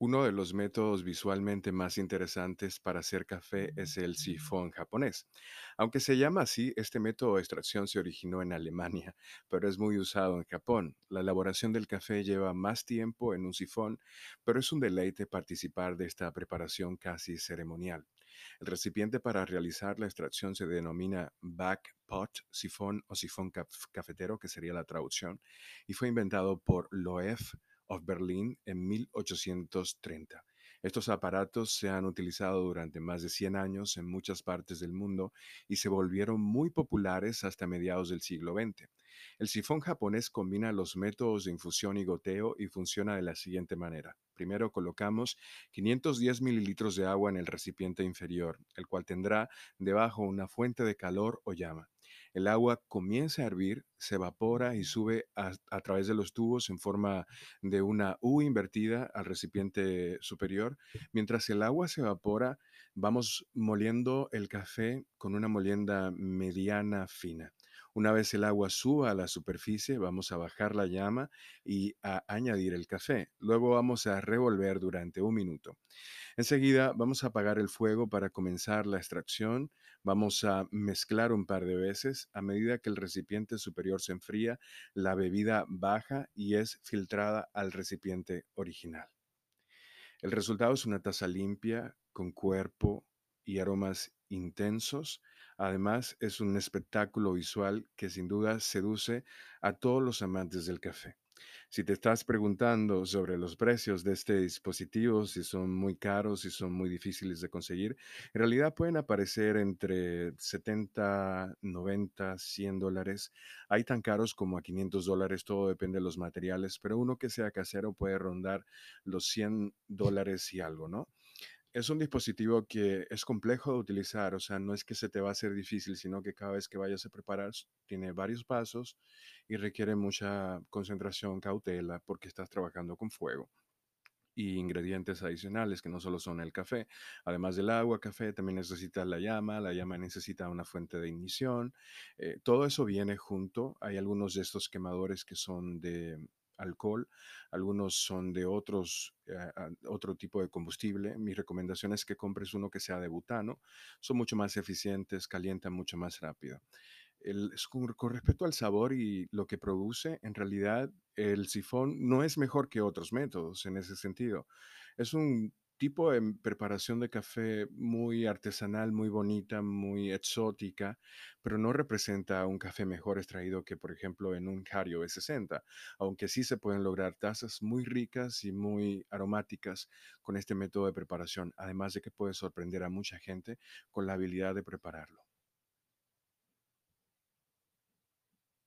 Uno de los métodos visualmente más interesantes para hacer café es el sifón japonés. Aunque se llama así, este método de extracción se originó en Alemania, pero es muy usado en Japón. La elaboración del café lleva más tiempo en un sifón, pero es un deleite participar de esta preparación casi ceremonial. El recipiente para realizar la extracción se denomina back pot, sifón o sifón caf- cafetero, que sería la traducción, y fue inventado por Loef of Berlin en 1830. Estos aparatos se han utilizado durante más de 100 años en muchas partes del mundo y se volvieron muy populares hasta mediados del siglo XX. El sifón japonés combina los métodos de infusión y goteo y funciona de la siguiente manera. Primero colocamos 510 mililitros de agua en el recipiente inferior, el cual tendrá debajo una fuente de calor o llama. El agua comienza a hervir, se evapora y sube a, a través de los tubos en forma de una U invertida al recipiente superior. Mientras el agua se evapora, vamos moliendo el café con una molienda mediana fina. Una vez el agua suba a la superficie, vamos a bajar la llama y a añadir el café. Luego vamos a revolver durante un minuto. Enseguida vamos a apagar el fuego para comenzar la extracción. Vamos a mezclar un par de veces. A medida que el recipiente superior se enfría, la bebida baja y es filtrada al recipiente original. El resultado es una taza limpia, con cuerpo y aromas intensos. Además, es un espectáculo visual que sin duda seduce a todos los amantes del café. Si te estás preguntando sobre los precios de este dispositivo, si son muy caros, si son muy difíciles de conseguir, en realidad pueden aparecer entre 70, 90, 100 dólares. Hay tan caros como a 500 dólares, todo depende de los materiales, pero uno que sea casero puede rondar los 100 dólares y algo, ¿no? Es un dispositivo que es complejo de utilizar, o sea, no es que se te va a hacer difícil, sino que cada vez que vayas a preparar, tiene varios pasos y requiere mucha concentración, cautela, porque estás trabajando con fuego y ingredientes adicionales que no solo son el café. Además del agua, café, también necesitas la llama, la llama necesita una fuente de ignición. eh, todo eso viene junto. Hay algunos de estos quemadores que son de alcohol, algunos son de otros, eh, otro tipo de combustible. Mi recomendación es que compres uno que sea de butano. Son mucho más eficientes, calientan mucho más rápido. El, con respecto al sabor y lo que produce, en realidad el sifón no es mejor que otros métodos en ese sentido. Es un tipo de preparación de café muy artesanal, muy bonita, muy exótica, pero no representa un café mejor extraído que, por ejemplo, en un Cario E60, aunque sí se pueden lograr tazas muy ricas y muy aromáticas con este método de preparación, además de que puede sorprender a mucha gente con la habilidad de prepararlo.